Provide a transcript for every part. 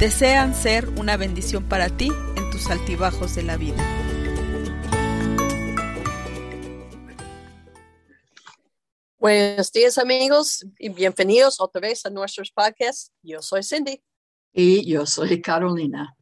desean ser una bendición para ti en tus altibajos de la vida. Buenos días amigos y bienvenidos otra vez a nuestros podcasts. Yo soy Cindy. Y yo soy Carolina.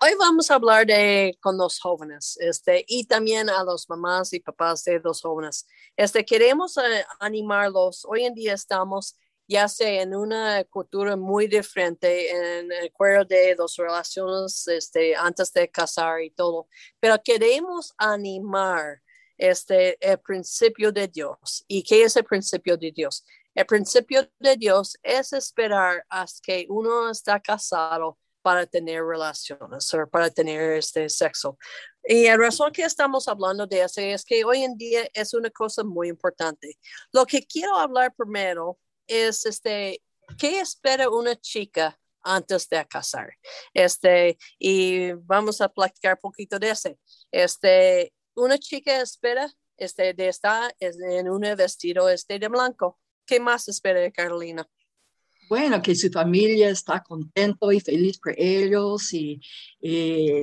Hoy vamos a hablar de con los jóvenes este, y también a los mamás y papás de los jóvenes. Este, queremos eh, animarlos. Hoy en día estamos ya sea en una cultura muy diferente en el cuero de las relaciones este, antes de casar y todo, pero queremos animar este, el principio de Dios. ¿Y qué es el principio de Dios? El principio de Dios es esperar hasta que uno está casado para tener relaciones o para tener este sexo. Y la razón que estamos hablando de eso es que hoy en día es una cosa muy importante. Lo que quiero hablar primero es este, ¿qué espera una chica antes de casar? Este, y vamos a platicar un poquito de ese. Este, una chica espera este, de estar en un vestido este de blanco. ¿Qué más espera Carolina? Bueno, que su familia está contento y feliz por ellos y,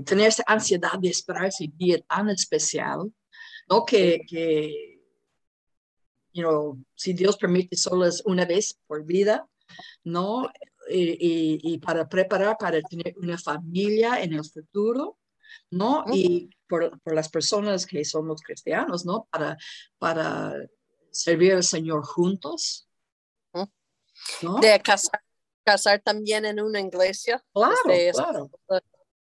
tener esa ansiedad de esperar ese día tan especial, ¿no? Que, que you know, si Dios permite, solo es una vez por vida, ¿no? Y, para preparar para tener una familia en el futuro, ¿no? Y por, por, las personas que somos cristianos, ¿no? Para, para servir al Señor juntos. ¿no? De casar, casar también en una iglesia. Claro, este, claro.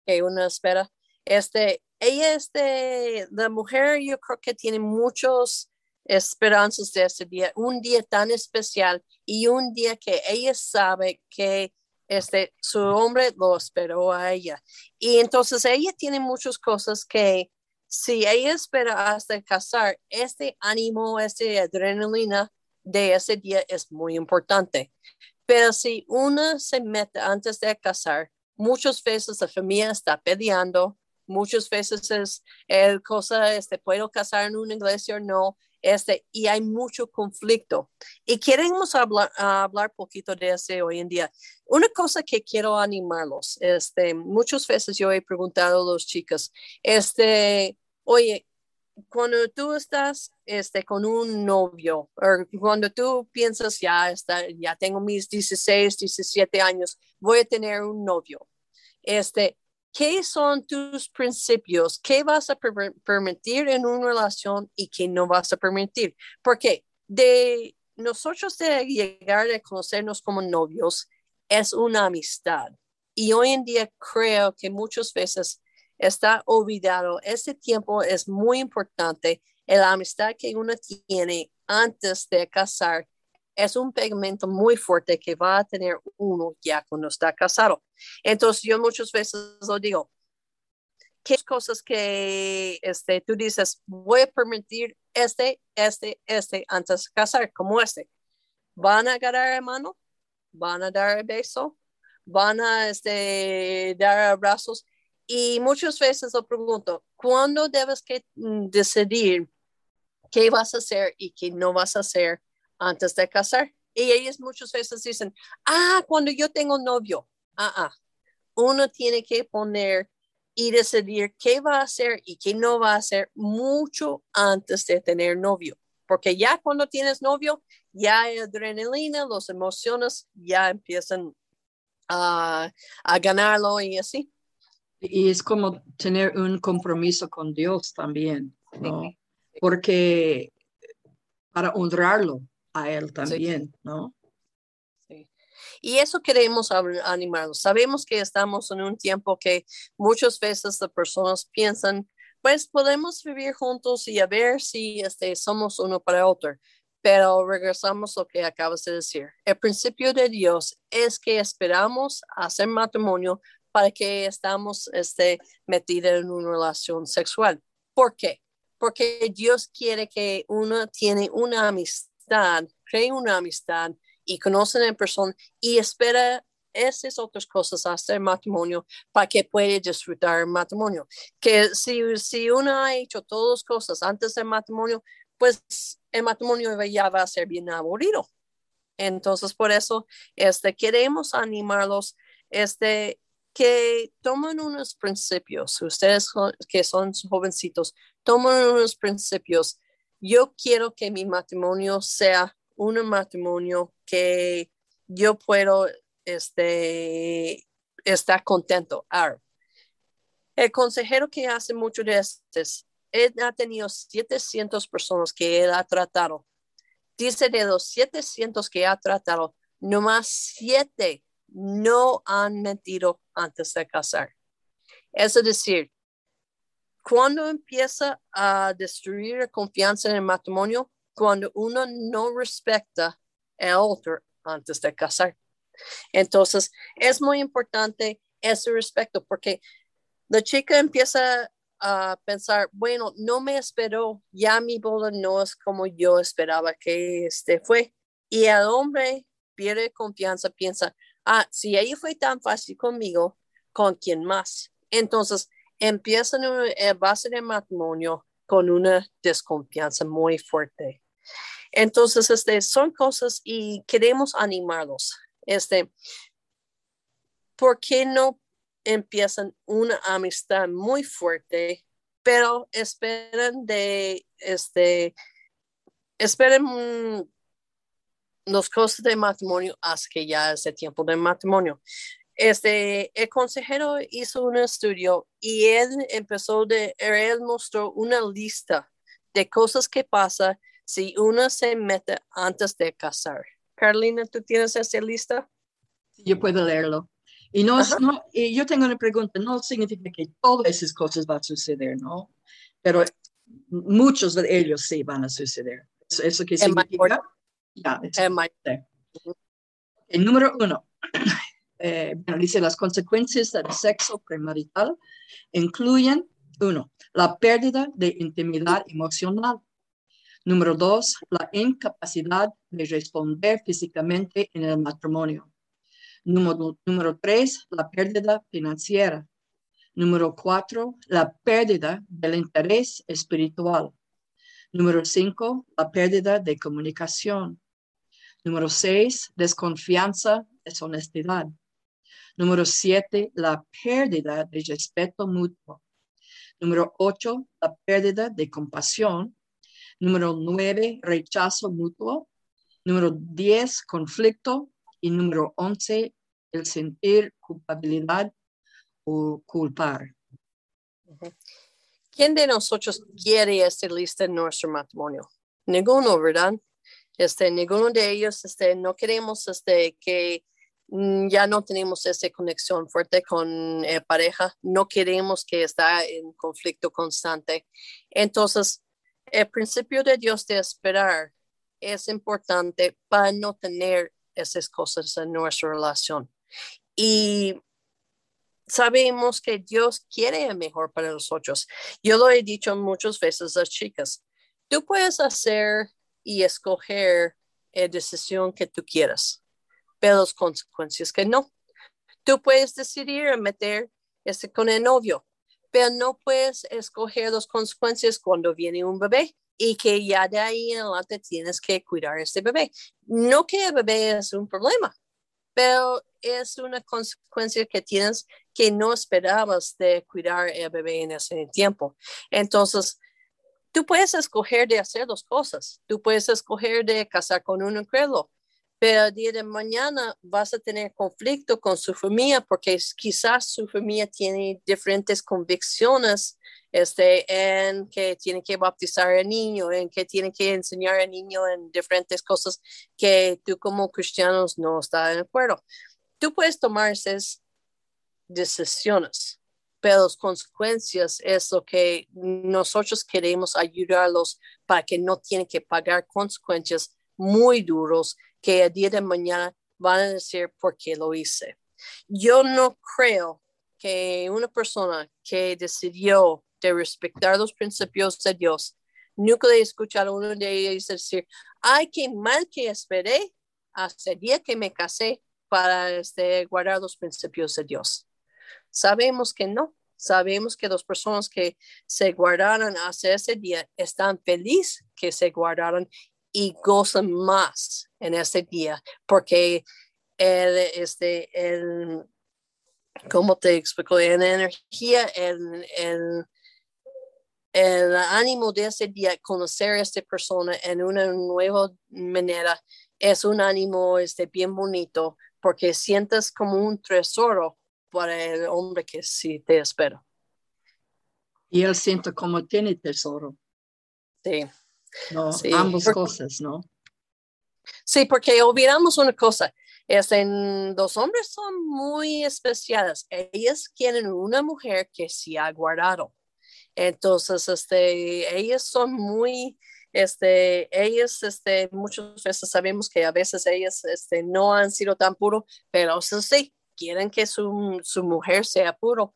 Que uno espera. Este, ella, este, la mujer, yo creo que tiene muchos esperanzas de ese día, un día tan especial y un día que ella sabe que este, su hombre lo esperó a ella. Y entonces ella tiene muchas cosas que si ella espera hasta casar, este ánimo, este adrenalina de ese día es muy importante. Pero si uno se mete antes de casar, muchas veces la familia está peleando, muchas veces es el cosa, este, puedo casar en una iglesia o no, este, y hay mucho conflicto. Y queremos hablar, hablar poquito de eso hoy en día. Una cosa que quiero animarlos, este, muchas veces yo he preguntado a los chicos, este, oye, cuando tú estás este, con un novio, o cuando tú piensas, ya, está, ya tengo mis 16, 17 años, voy a tener un novio, este, ¿Qué son tus principios? ¿Qué vas a permitir en una relación y qué no vas a permitir? Porque de nosotros de llegar a conocernos como novios es una amistad. Y hoy en día creo que muchas veces está olvidado. Ese tiempo es muy importante. La amistad que uno tiene antes de casar es un pigmento muy fuerte que va a tener uno ya cuando está casado. Entonces yo muchas veces lo digo, ¿qué cosas que este, tú dices, voy a permitir este, este, este antes de casar, como este? ¿Van a agarrar mano? ¿Van a dar beso? ¿Van a este, dar abrazos? Y muchas veces lo pregunto, ¿cuándo debes que mm, decidir qué vas a hacer y qué no vas a hacer antes de casar. Y ellos muchas veces dicen, ah, cuando yo tengo novio, ah, ah, uno tiene que poner y decidir qué va a hacer y qué no va a hacer mucho antes de tener novio. Porque ya cuando tienes novio, ya hay adrenalina, las emociones ya empiezan a, a ganarlo y así. Y es como tener un compromiso con Dios también, ¿no? Porque para honrarlo, a él también, ¿no? Sí. Y eso queremos animarlos. Sabemos que estamos en un tiempo que muchas veces las personas piensan, pues podemos vivir juntos y a ver si este, somos uno para otro. Pero regresamos a lo que acabas de decir. El principio de Dios es que esperamos hacer matrimonio para que estamos este, metidos en una relación sexual. ¿Por qué? Porque Dios quiere que uno tiene una amistad, cree una amistad y conocen en persona y espera esas otras cosas hasta el matrimonio para que pueda disfrutar el matrimonio. Que si, si uno ha hecho todas las cosas antes del matrimonio, pues el matrimonio ya va a ser bien aburrido. Entonces, por eso, este, queremos animarlos, este, que tomen unos principios, ustedes que son jovencitos, tomen unos principios. Yo quiero que mi matrimonio sea un matrimonio que yo puedo este, estar contento. el consejero que hace mucho de estos él ha tenido 700 personas que él ha tratado. Dice de los 700 que ha tratado, nomás 7 no han mentido antes de casar. Es decir, cuando empieza a destruir la confianza en el matrimonio, cuando uno no respeta el otro antes de casar. Entonces, es muy importante ese respeto porque la chica empieza a pensar, bueno, no me esperó, ya mi boda no es como yo esperaba que este fue. Y el hombre pierde confianza, piensa, ah, si ella fue tan fácil conmigo, ¿con quién más? Entonces, empiezan a eh, base de matrimonio con una desconfianza muy fuerte. Entonces, este, son cosas y queremos animarlos. Este, ¿por qué no empiezan una amistad muy fuerte, pero esperan de, este, esperen los cosas de matrimonio hasta que ya es el tiempo de matrimonio. Este, el consejero hizo un estudio y él empezó de, él mostró una lista de cosas que pasa si uno se mete antes de casar. Carolina, ¿tú tienes esa lista? Yo puedo leerlo. Y, no, no, y yo tengo una pregunta, no significa que todas esas cosas van a suceder, ¿no? Pero muchos de ellos sí van a suceder. ¿Eso, eso qué significa? Ya, el número uno, eh, dice las consecuencias del sexo premarital incluyen, uno, la pérdida de intimidad emocional. Número dos, la incapacidad de responder físicamente en el matrimonio. Número, tres, la pérdida financiera. Número cuatro, la pérdida del interés espiritual. Número cinco, la pérdida de comunicación. Número seis, desconfianza, deshonestidad. Número siete, la pérdida de respeto mutuo. Número ocho, la pérdida de compasión. Número nueve, rechazo mutuo. Número diez, conflicto y número 11, el sentir culpabilidad o culpar. ¿Quién de nosotros quiere esta lista en nuestro matrimonio? Ninguno, ¿verdad? Este, ninguno de ellos, este, no queremos este, que ya no tenemos esa conexión fuerte con eh, pareja, no queremos que está en conflicto constante. Entonces, el principio de Dios de esperar es importante para no tener esas cosas en nuestra relación. Y sabemos que Dios quiere el mejor para nosotros. Yo lo he dicho muchas veces a las chicas, tú puedes hacer y escoger la decisión que tú quieras, pero las consecuencias que no. Tú puedes decidir meter este con el novio, pero no puedes escoger las consecuencias cuando viene un bebé y que ya de ahí en adelante tienes que cuidar a este bebé. No que el bebé es un problema, pero es una consecuencia que tienes que no esperabas de cuidar al bebé en ese tiempo. Entonces, tú puedes escoger de hacer dos cosas. Tú puedes escoger de casar con un incrédulo, pero día de mañana vas a tener conflicto con su familia porque quizás su familia tiene diferentes convicciones este, en que tiene que bautizar al niño, en que tiene que enseñar al niño en diferentes cosas que tú como cristianos no estás de acuerdo. Tú puedes tomar esas decisiones, pero las consecuencias es lo que nosotros queremos ayudarlos para que no tienen que pagar consecuencias muy duros que a día de mañana van a decir por qué lo hice. Yo no creo que una persona que decidió de respetar los principios de Dios, nunca he escuchado a uno de ellos decir, ay, qué mal que esperé hasta el día que me casé para este, guardar los principios de Dios. Sabemos que no. Sabemos que las personas que se guardaron hasta ese día están felices que se guardaron y gozan más en ese día porque el, este, el, ¿cómo te explico? En energía, el, el, el ánimo de ese día, conocer a esta persona en una nueva manera, es un ánimo este, bien bonito porque sientes como un tesoro para el hombre que sí te espera. Y él siente como tiene tesoro. Sí. No, ambas cosas, ¿no? Sí, porque olvidamos una cosa. Es en, los hombres son muy especiales. Ellos quieren una mujer que se ha guardado. Entonces, este, ellos son muy, este, ellos, este, muchas veces sabemos que a veces ellos, este, no han sido tan puros, pero sí, quieren que su, su mujer sea puro.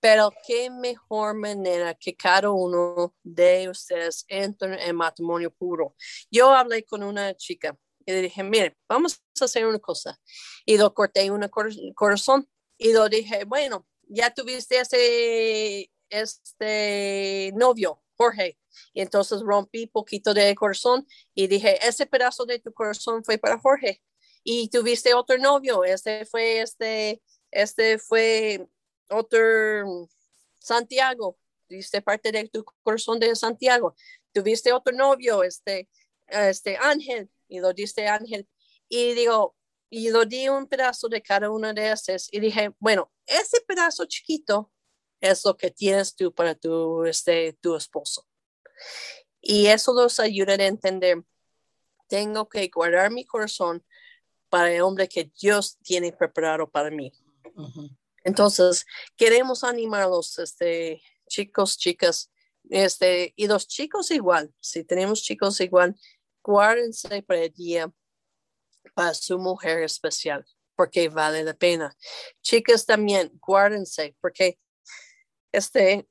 Pero qué mejor manera que cada uno de ustedes entre en matrimonio puro. Yo hablé con una chica y le dije, mire, vamos a hacer una cosa. Y lo corté un corazón y lo dije, bueno, ya tuviste ese este novio, Jorge. Y entonces rompí poquito de corazón y dije, ese pedazo de tu corazón fue para Jorge. Y tuviste otro novio, este fue este, este fue otro Santiago, tuviste parte de tu corazón de Santiago. Tuviste otro novio, este, este Ángel, y lo diste Ángel. Y digo, y lo di un pedazo de cada una de esas y dije, bueno, ese pedazo chiquito es lo que tienes tú para tu, este, tu esposo. Y eso los ayuda a entender, tengo que guardar mi corazón para el hombre que Dios tiene preparado para mí. Entonces, queremos animarlos, este, chicos, chicas, este, y los chicos igual, si tenemos chicos igual, guárdense para el día para su mujer especial, porque vale la pena. Chicas también, guárdense, porque este,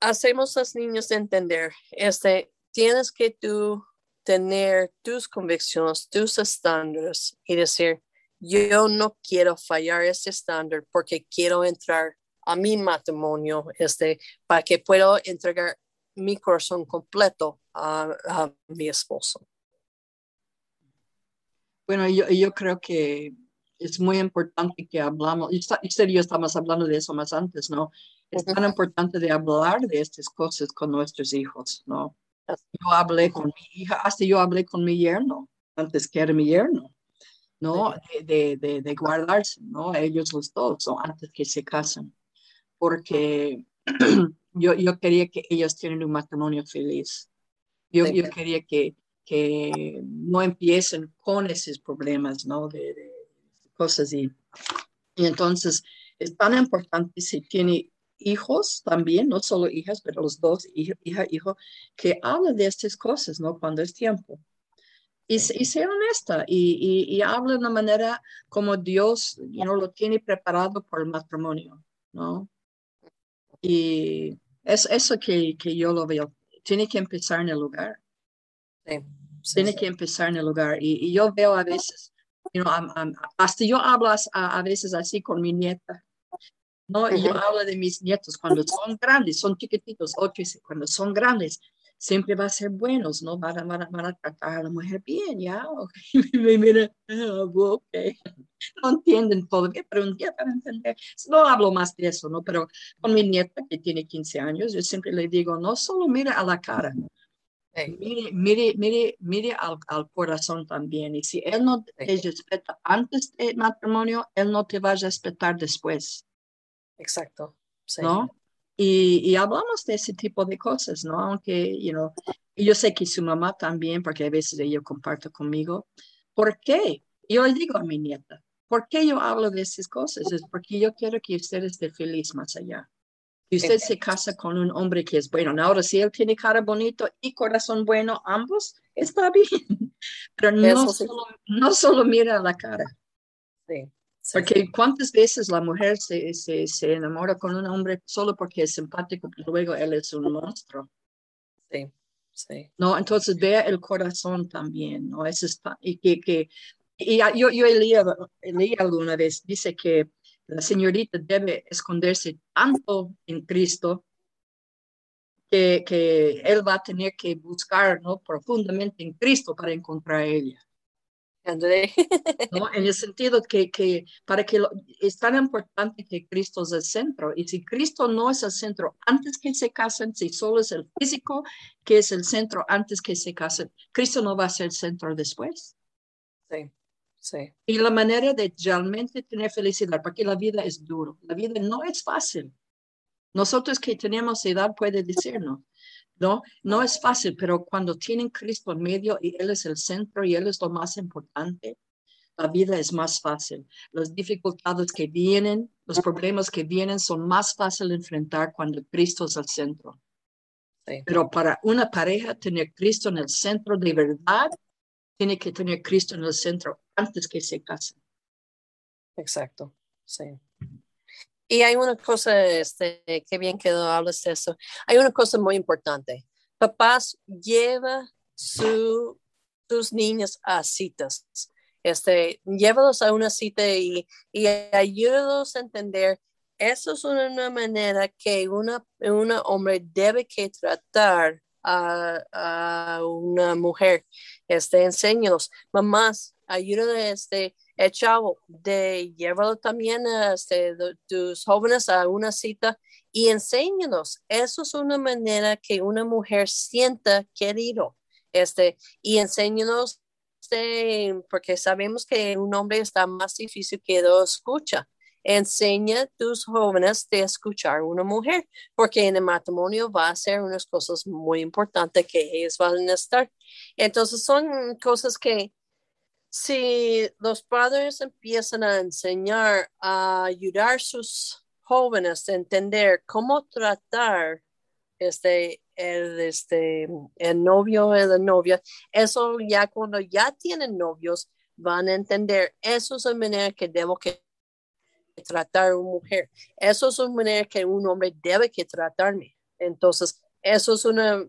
hacemos a los niños entender, este, tienes que tú tener tus convicciones, tus estándares y decir, yo no quiero fallar ese estándar porque quiero entrar a mi matrimonio este, para que pueda entregar mi corazón completo a, mi esposo. Bueno, yo, yo, creo que es muy importante que hablamos, y usted y yo estamos hablando de eso más antes, ¿no? Es tan importante de hablar de estas cosas con nuestros hijos, ¿no? Yo hablé con mi hija, hasta yo hablé con mi yerno, antes que era mi yerno, ¿no? De, de, de, guardarse, ¿no? Ellos los dos, ¿no? antes que se casen. Porque yo, yo quería que ellos tienen un matrimonio feliz. Yo, yo quería que, que no empiecen con esos problemas, ¿no? De, de cosas y, y entonces es tan importante si tiene hijos también, no solo hijas, pero los dos, hija, hija hijo, que hablen de estas cosas, ¿no? Cuando es tiempo. Y, y sea honesta y, y, y habla de una manera como Dios you know, lo tiene preparado por el matrimonio, ¿no? Y es eso que, que yo lo veo. Tiene que empezar en el lugar. Tiene que empezar en el lugar. Y, yo veo a veces, you know, hasta yo hablo a, a, veces así con mi nieta. ¿no? Y yo hablo de mis nietos cuando son grandes, son chiquititos, ocho, cuando son grandes, siempre va a ser buenos, ¿no? Van a, van a, tratar a la mujer bien, ¿ya? Mira, ah, ok. No entienden todavía, pero un día van a entender. No hablo más de eso, ¿no? Pero con mi nieta, que tiene 15 años, yo siempre le digo, no solo mira a la cara, Mire, mire, mire, mire al, al, corazón también. Y si él no te respeta antes del matrimonio, él no te va a respetar después. Exacto. ¿No? Y, hablamos de ese tipo de cosas, ¿no? Aunque, you know, yo sé que su mamá también, porque a veces ella comparte conmigo. ¿Por qué? Yo le digo a mi nieta, ¿Por qué yo hablo de esas cosas? Es porque yo quiero que usted esté feliz más allá. Que usted se casa con un hombre que es bueno. Ahora, si él tiene cara bonito y corazón bueno, ambos, está bien. Pero no, solo, no solo mira la cara. Sí. Porque cuántas veces la mujer se, se, se, enamora con un hombre solo porque es simpático, pero luego él es un monstruo. Sí, sí. No, entonces vea el corazón también, ¿no? Eso está, y que, que y yo, yo leí alguna vez, dice que la señorita debe esconderse tanto en Cristo que, que él va a tener que buscar ¿no? profundamente en Cristo para encontrar a ella. ¿no? En el sentido que, que para que es tan importante que Cristo es el centro. Y si Cristo no es el centro antes que se casen, si solo es el físico que es el centro antes que se casen, Cristo no va a ser el centro después. Sí. Sí. Y la manera de realmente tener felicidad, porque la vida es duro, la vida no es fácil. Nosotros que tenemos edad puede decirnos, no, no es fácil, pero cuando tienen Cristo en medio y Él es el centro y Él es lo más importante, la vida es más fácil. Las dificultades que vienen, los problemas que vienen son más fáciles de enfrentar cuando Cristo es el centro. Sí. Pero para una pareja, tener Cristo en el centro de verdad tiene que tener Cristo en el centro antes que se casen. Exacto, sí. Y hay una cosa, este, qué bien que hablas de eso. Hay una cosa muy importante. Papás, lleva su, sus niños a citas. Este, llévalos a una cita y, y ayúdalos a entender. Eso es una, manera que una, una hombre debe que tratar a, una mujer. Este, enséñalos, mamás, ayuda este, el chavo, de llévalo también a este, tus jóvenes a una cita y enséñalos. Eso es una manera que una mujer sienta querido. Este, y enséñalos, este, porque sabemos que un hombre está más difícil que lo escucha enseña a tus jóvenes de escuchar a una mujer, porque en el matrimonio va a ser unas cosas muy importantes que ellos van a estar. Entonces son cosas que si los padres empiezan a enseñar a ayudar a sus jóvenes a entender cómo tratar este, el, este, el novio o la novia, eso ya cuando ya tienen novios, van a entender, eso es la manera que debo que tratar a una mujer. Eso es una manera que un hombre debe que tratarme. Entonces, eso es una,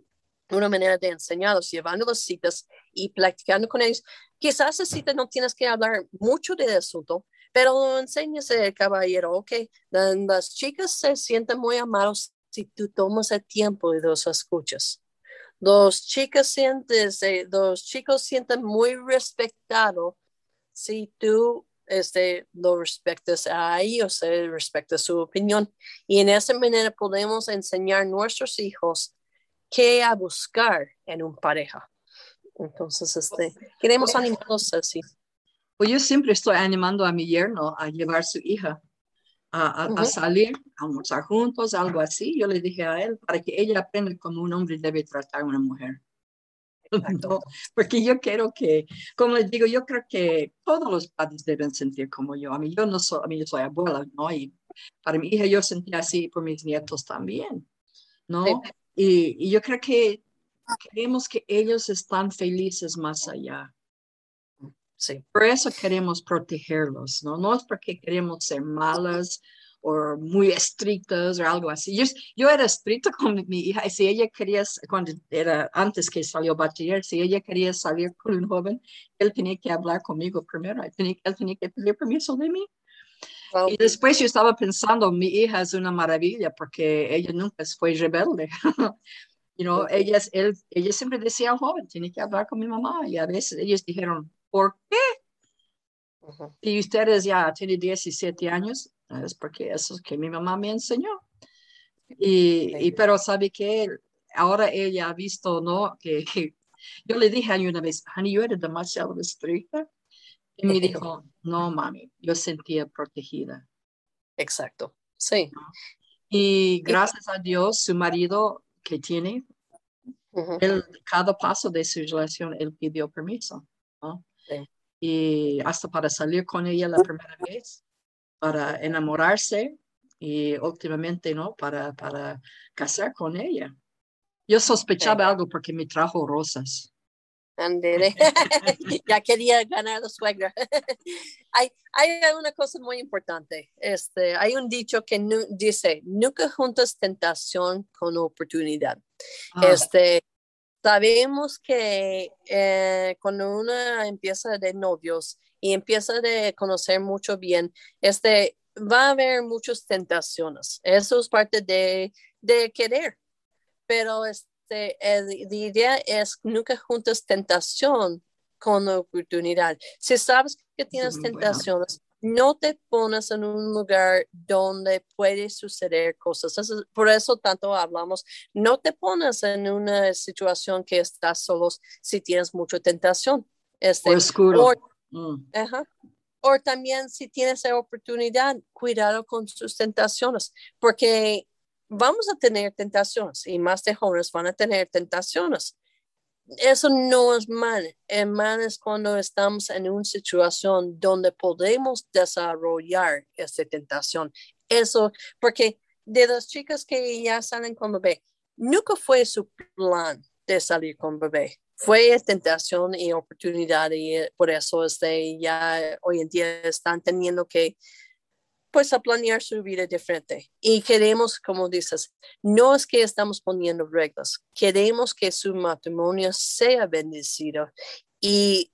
una manera de enseñarlos, llevando las citas y practicando con ellos. Quizás esa cita no tienes que hablar mucho del asunto, pero enseñas el caballero, ok, las chicas se sienten muy amados si tú tomas el tiempo y los escuchas. Los chicos sienten, los chicos sienten muy respetados si tú este, lo respetas a ellos, eh, respecta su opinión. Y en esa manera podemos enseñar a nuestros hijos qué a buscar en un pareja. Entonces, este, queremos animarlos así. Pues yo siempre estoy animando a mi yerno a llevar su hija a, a, salir, a almorzar juntos, algo así. Yo le dije a él para que ella aprenda cómo un hombre debe tratar a una mujer. porque yo quiero que, como les digo, yo creo que todos los padres deben sentir como yo. A mí, yo no soy, a mí yo soy abuela, ¿no? Y para mi hija yo sentía así por mis nietos también, ¿no? Y, y, yo creo que queremos que ellos están felices más allá. Sí. Por eso queremos protegerlos, ¿no? No es porque queremos ser malas o muy estrictas o algo así. Yo, yo era estricta con mi hija y si ella quería, cuando era antes que salió bachiller, si ella quería salir con un joven, él tenía que hablar conmigo primero, él tenía, él tenía que pedir permiso de mí. Y después yo estaba pensando, mi hija es una maravilla porque ella nunca fue rebelde. you know, ella, él, ella siempre decía al joven, tiene que hablar con mi mamá. Y a veces ellos dijeron, ¿por qué? Y ustedes ya tienen 17 años, es porque eso es que mi mamá me enseñó. Y, y pero sabe que ahora ella ha visto, ¿no? Que, yo le dije a ella una vez, honey, yo era demasiado estricta. Y me dijo, no, mami, yo sentía protegida. Exacto, sí. Y gracias a Dios, su marido que tiene, él, cada paso de su relación, él pidió permiso. ¿no? Sí. y hasta para salir con ella la primera vez, para enamorarse y últimamente, ¿no? Para, para casar con ella. Yo sospechaba algo porque me trajo rosas. ya quería ganar la suegra. hay, hay una cosa muy importante. Este, hay un dicho que dice, nunca juntas tentación con oportunidad. Ah. Este, sabemos que eh, cuando uno empieza de novios y empieza de conocer mucho bien, este, va a haber muchas tentaciones. Eso es parte de, de querer. Pero este, este, la idea es nunca juntas tentación con oportunidad. Si sabes que tienes tentaciones, no te pones en un lugar donde puede suceder cosas. por eso tanto hablamos, no te pones en una situación que estás solo si tienes mucha tentación. Este, o oscuro. Mm. O también si tienes la oportunidad, cuidado con sus tentaciones, porque vamos a tener tentaciones y más de jóvenes van a tener tentaciones. Eso no es mal. El mal es cuando estamos en una situación donde podemos desarrollar esta tentación. Eso, porque de las chicas que ya salen con bebé, nunca fue su plan de salir con bebé. Fue tentación y oportunidad y por eso este, ya hoy en día están teniendo que pues a planear su vida diferente. Y queremos, como dices, no es que estamos poniendo reglas, queremos que su matrimonio sea bendecido y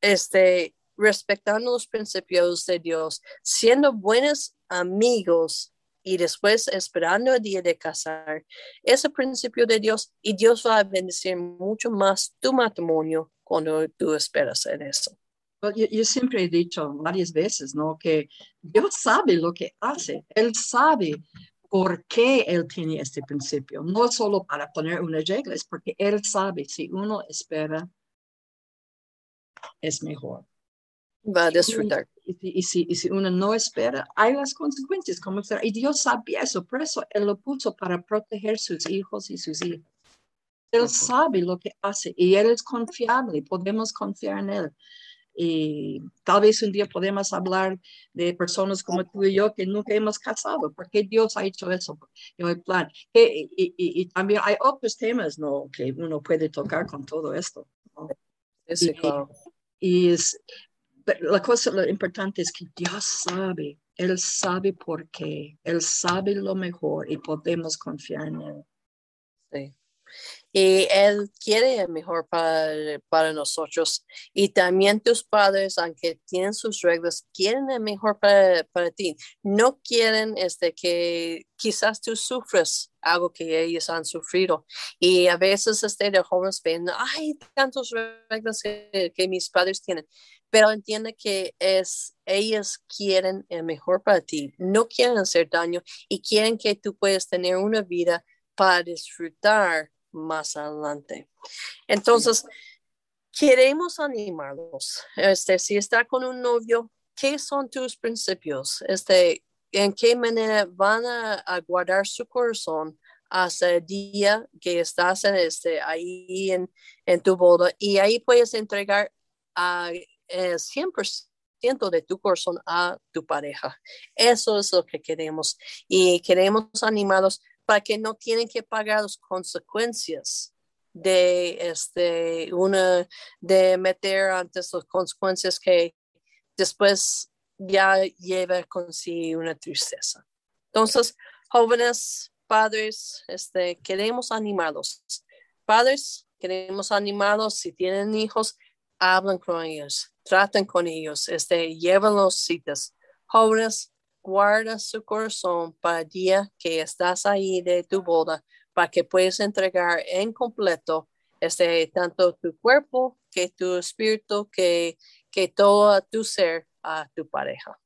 este, respetando los principios de Dios, siendo buenos amigos y después esperando el día de casar, ese principio de Dios y Dios va a bendecir mucho más tu matrimonio cuando tú esperas en eso. Yo, siempre he dicho varias veces, ¿no? Que Dios sabe lo que hace. Él sabe por qué Él tiene este principio. No solo para poner unas reglas, porque Él sabe si uno espera, es mejor. Va a disfrutar. Y, si, y si uno no espera, hay las consecuencias. Como y Dios sabe eso. Por eso Él lo puso para proteger sus hijos y sus hijas. Él sabe lo que hace y Él es confiable. Podemos confiar en Él. Y tal vez un día podemos hablar de personas como tú y yo que nunca hemos casado. ¿Por qué Dios ha hecho eso? el plan. Y, también hay otros temas ¿no? que uno puede tocar con todo esto. y, es, la cosa lo importante es que Dios sabe, Él sabe por qué, Él sabe lo mejor y podemos confiar en Él. Sí y Él quiere el mejor para, nosotros. Y también tus padres, aunque tienen sus reglas, quieren el mejor para, ti. No quieren este, que quizás tú sufres algo que ellos han sufrido. Y a veces este, de jóvenes ven, hay tantas reglas que, que mis padres tienen pero entiende que es ellos quieren el mejor para ti, no quieren hacer daño y quieren que tú puedas tener una vida para disfrutar más adelante. Entonces, queremos animarlos. Este, si está con un novio, ¿qué son tus principios? Este, ¿En qué manera van a, guardar su corazón hasta el día que estás en este, ahí en, en tu boda? Y ahí puedes entregar a, 100% eh, de tu corazón a tu pareja. Eso es lo que queremos. Y queremos animarlos para que no tienen que pagar las consecuencias de este una de meter antes las consecuencias que después ya lleva consigo una tristeza. Entonces, jóvenes, padres, este, queremos animarlos. Padres, queremos animarlos. Si tienen hijos, hablan con ellos, traten con ellos, este, llévenlos citas. Jóvenes, guarda su corazón para el día que estás ahí de tu boda, para que puedas entregar en completo este, tanto tu cuerpo que tu espíritu, que, que todo tu ser a tu pareja.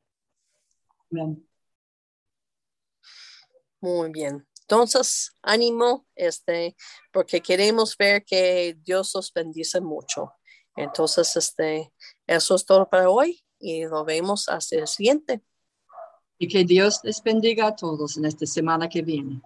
Muy bien. Entonces, ánimo, este, porque queremos ver que Dios os bendice mucho. Entonces, este, eso es todo para hoy y lo vemos hasta el siguiente. Y que Dios les bendiga a todos en esta semana que viene.